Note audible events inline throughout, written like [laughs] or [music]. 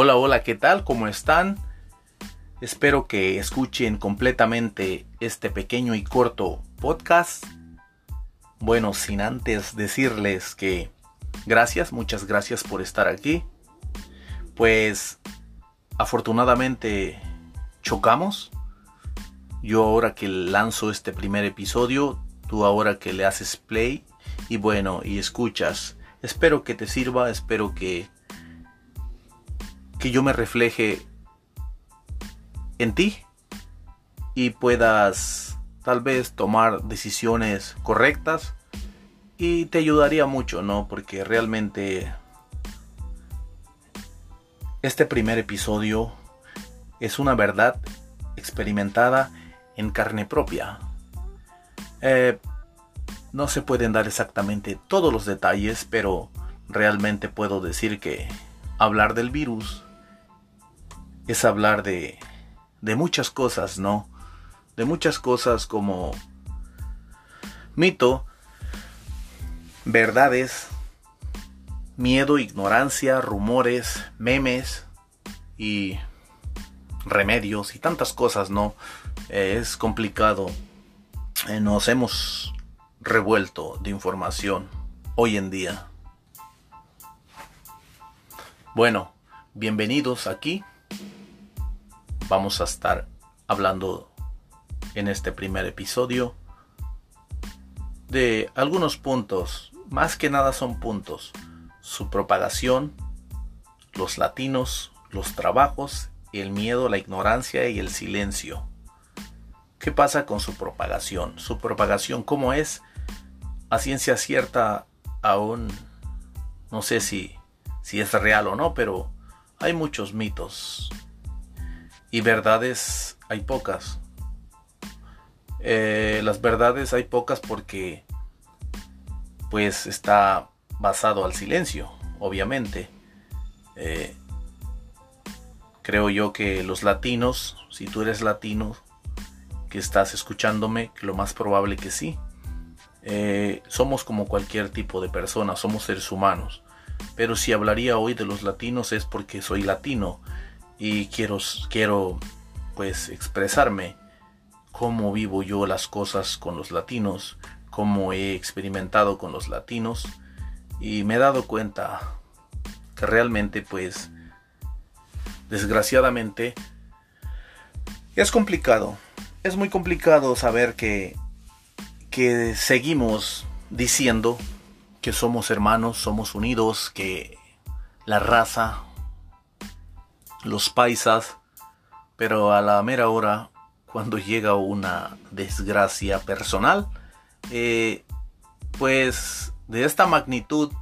Hola, hola, ¿qué tal? ¿Cómo están? Espero que escuchen completamente este pequeño y corto podcast. Bueno, sin antes decirles que gracias, muchas gracias por estar aquí. Pues afortunadamente chocamos. Yo ahora que lanzo este primer episodio, tú ahora que le haces play y bueno, y escuchas. Espero que te sirva, espero que que yo me refleje en ti y puedas tal vez tomar decisiones correctas y te ayudaría mucho, ¿no? Porque realmente este primer episodio es una verdad experimentada en carne propia. Eh, no se pueden dar exactamente todos los detalles, pero realmente puedo decir que hablar del virus es hablar de, de muchas cosas, ¿no? De muchas cosas como mito, verdades, miedo, ignorancia, rumores, memes y remedios y tantas cosas, ¿no? Eh, es complicado. Eh, nos hemos revuelto de información hoy en día. Bueno, bienvenidos aquí vamos a estar hablando en este primer episodio de algunos puntos, más que nada son puntos, su propagación, los latinos, los trabajos, el miedo, la ignorancia y el silencio. ¿Qué pasa con su propagación? Su propagación, ¿cómo es? A ciencia cierta, aún no sé si, si es real o no, pero hay muchos mitos y verdades hay pocas. Eh, las verdades hay pocas porque pues está basado al silencio, obviamente. Eh, creo yo que los latinos, si tú eres latino, que estás escuchándome, lo más probable que sí. Eh, somos como cualquier tipo de persona, somos seres humanos. Pero si hablaría hoy de los latinos es porque soy latino y quiero, quiero pues expresarme cómo vivo yo las cosas con los latinos, cómo he experimentado con los latinos y me he dado cuenta que realmente pues desgraciadamente es complicado, es muy complicado saber que, que seguimos diciendo que somos hermanos, somos unidos, que la raza los paisas, pero a la mera hora, cuando [laughs] llega una desgracia personal, eh, pues de esta magnitud,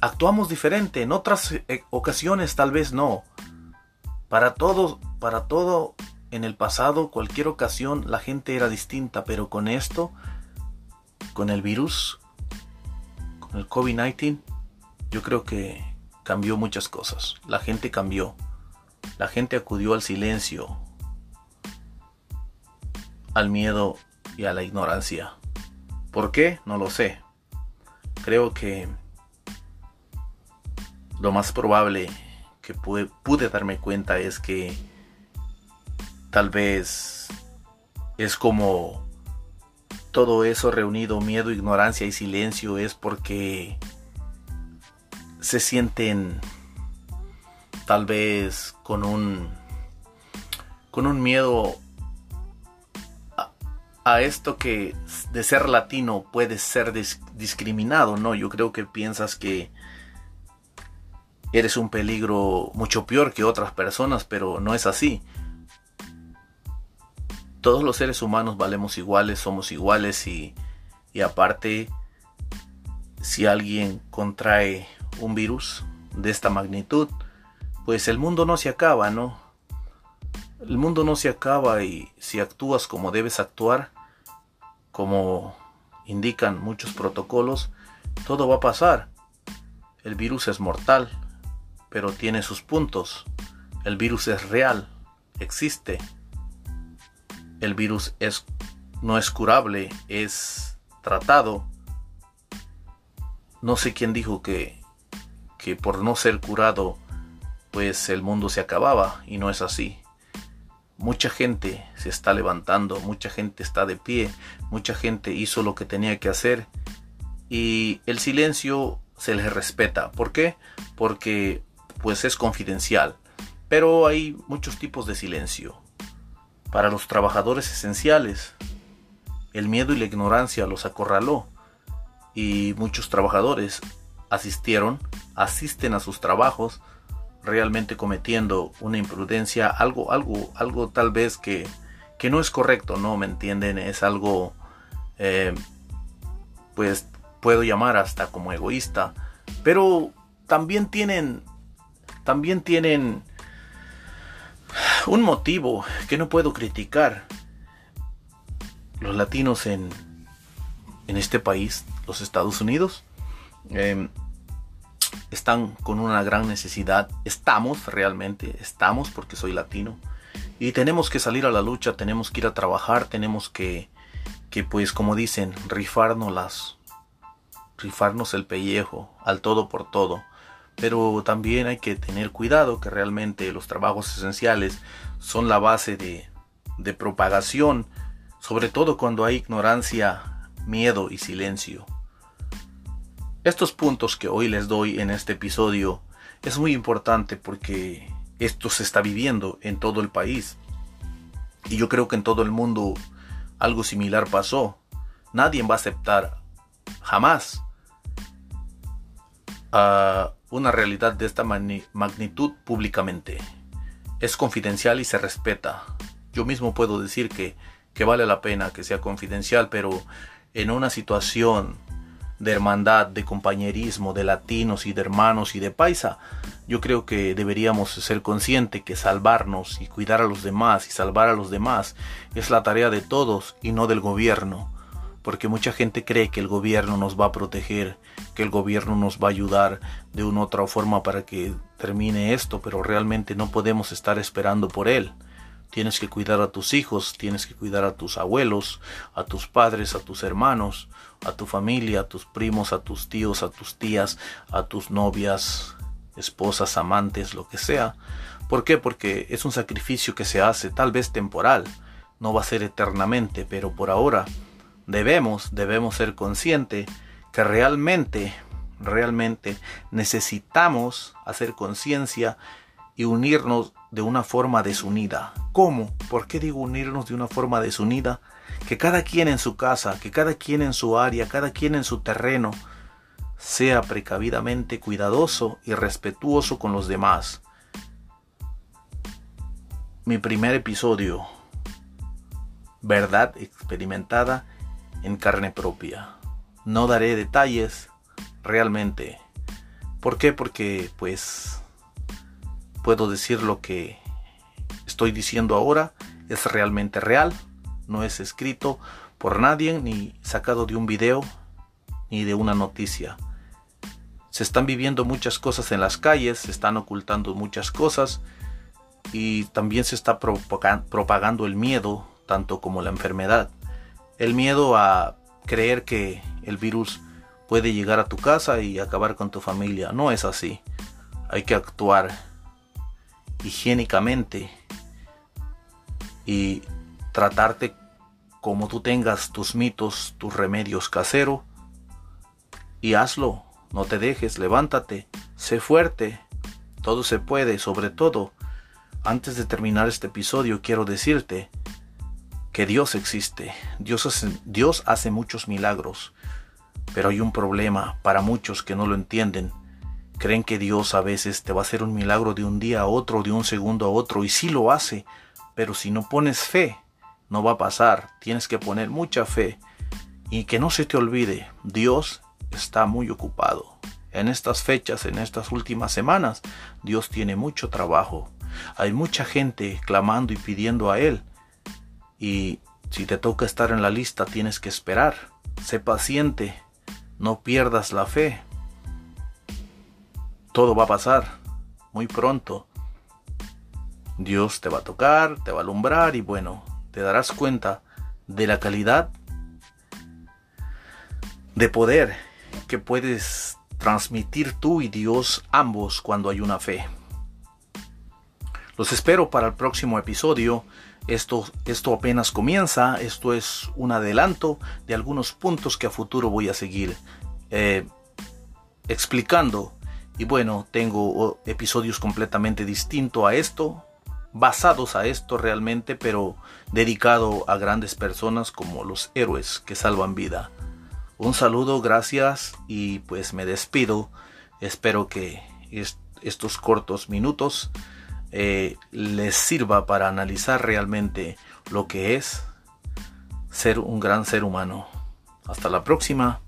actuamos diferente. En otras eh, ocasiones tal vez no. Para todo, para todo en el pasado, cualquier ocasión, la gente era distinta, pero con esto, con el virus, con el COVID-19, yo creo que cambió muchas cosas. La gente cambió. La gente acudió al silencio, al miedo y a la ignorancia. ¿Por qué? No lo sé. Creo que lo más probable que pude, darme cuenta es que tal vez es como todo eso reunido, miedo, ignorancia y silencio, es porque se sienten tal vez con un con un miedo a, esto que de ser latino puede ser discriminado, ¿no? Yo creo que piensas que eres un peligro mucho peor que otras personas, pero no es así. Todos los seres humanos valemos iguales, somos iguales y, y aparte, si alguien contrae un virus de esta magnitud, pues el mundo no se acaba, ¿no? El mundo no se acaba y si actúas como debes actuar, como indican muchos protocolos, todo va a pasar. El virus es mortal, pero tiene sus puntos. El virus es real, existe. El virus es, no es curable, es tratado. No sé quién dijo que que por no ser curado pues el mundo se acababa y no es así. Mucha gente se está levantando, mucha gente está de pie, mucha gente hizo lo que tenía que hacer y el silencio se les respeta. ¿Por qué? Porque pues es confidencial. Pero hay muchos tipos de silencio. Para los trabajadores esenciales, el miedo y la ignorancia los acorraló y muchos trabajadores asistieron, asisten a sus trabajos realmente cometiendo una imprudencia, algo, algo, algo tal vez que, que no es correcto, ¿no? ¿Me entienden? Es algo, eh, pues puedo llamar hasta como egoísta, pero también tienen, también tienen un motivo que no puedo criticar. Los latinos en, en este país, los Estados Unidos, eh, están con una gran necesidad. Estamos realmente, estamos porque soy latino. Y tenemos que salir a la lucha, tenemos que ir a trabajar, tenemos que, que pues como dicen, rifarnos las, rifarnos el pellejo al todo por todo. Pero también hay que tener cuidado que realmente los trabajos esenciales son la base de, de propagación, sobre todo cuando hay ignorancia, miedo y silencio. Estos puntos que hoy les doy en este episodio es muy importante porque esto se está viviendo en todo el país. Y yo creo que en todo el mundo algo similar pasó. Nadie va a aceptar jamás a una realidad de esta magnitud públicamente. Es confidencial y se respeta. Yo mismo puedo decir que, que vale la pena que sea confidencial, pero en una situación de hermandad, de compañerismo, de latinos y de hermanos y de paisa, yo creo que deberíamos ser conscientes que salvarnos y cuidar a los demás y salvar a los demás es la tarea de todos y no del gobierno. Porque mucha gente cree que el gobierno nos va a proteger, que el gobierno nos va a ayudar de una u otra forma para que termine esto, pero realmente no podemos estar esperando por él. Tienes que cuidar a tus hijos, tienes que cuidar a tus abuelos, a tus padres, a tus hermanos, a tu familia, a tus primos, a tus tíos, a tus tías, a tus novias, esposas, amantes, lo que sea. ¿Por qué? Porque es un sacrificio que se hace, tal vez temporal, no va a ser eternamente, pero por ahora debemos, debemos ser conscientes que realmente, realmente necesitamos hacer conciencia y unirnos de una forma desunida. ¿Cómo? ¿Por qué digo unirnos de una forma desunida? Que cada quien en su casa, que cada quien en su área, cada quien en su terreno, sea precavidamente cuidadoso y respetuoso con los demás. Mi primer episodio. Verdad experimentada en carne propia. No daré detalles realmente. ¿Por qué? Porque pues puedo decir lo que estoy diciendo ahora es realmente real, no es escrito por nadie ni sacado de un video ni de una noticia. Se están viviendo muchas cosas en las calles, se están ocultando muchas cosas y también se está propagando el miedo, tanto como la enfermedad. El miedo a creer que el virus puede llegar a tu casa y acabar con tu familia. No es así. Hay que actuar higiénicamente y tratarte como tú tengas tus mitos, tus remedios caseros y hazlo, no te dejes, levántate, sé fuerte, todo se puede, sobre todo, antes de terminar este episodio quiero decirte que Dios existe, Dios hace, Dios hace muchos milagros, pero hay un problema para muchos que no lo entienden Creen que Dios a veces te va a hacer un milagro de un día a otro, de un segundo a otro, y sí lo hace, pero si no pones fe, no va a pasar. Tienes que poner mucha fe. Y que no se te olvide, Dios está muy ocupado. En estas fechas, en estas últimas semanas, Dios tiene mucho trabajo. Hay mucha gente clamando y pidiendo a Él. Y si te toca estar en la lista, tienes que esperar. Sé paciente. No pierdas la fe todo va a pasar muy pronto. Dios te va a tocar, te va a alumbrar y bueno, te darás cuenta de la calidad de poder que puedes transmitir tú y Dios ambos cuando hay una fe. Los espero para el próximo episodio. Esto, esto apenas comienza, esto es un adelanto de algunos puntos que a futuro voy a seguir eh, explicando. Y bueno, tengo episodios completamente distintos a esto, basados a esto realmente, pero dedicado a grandes personas como los héroes que salvan vida. Un saludo, gracias y pues me despido. Espero que estos cortos minutos eh, les sirva para analizar realmente lo que es ser un gran ser humano. Hasta la próxima.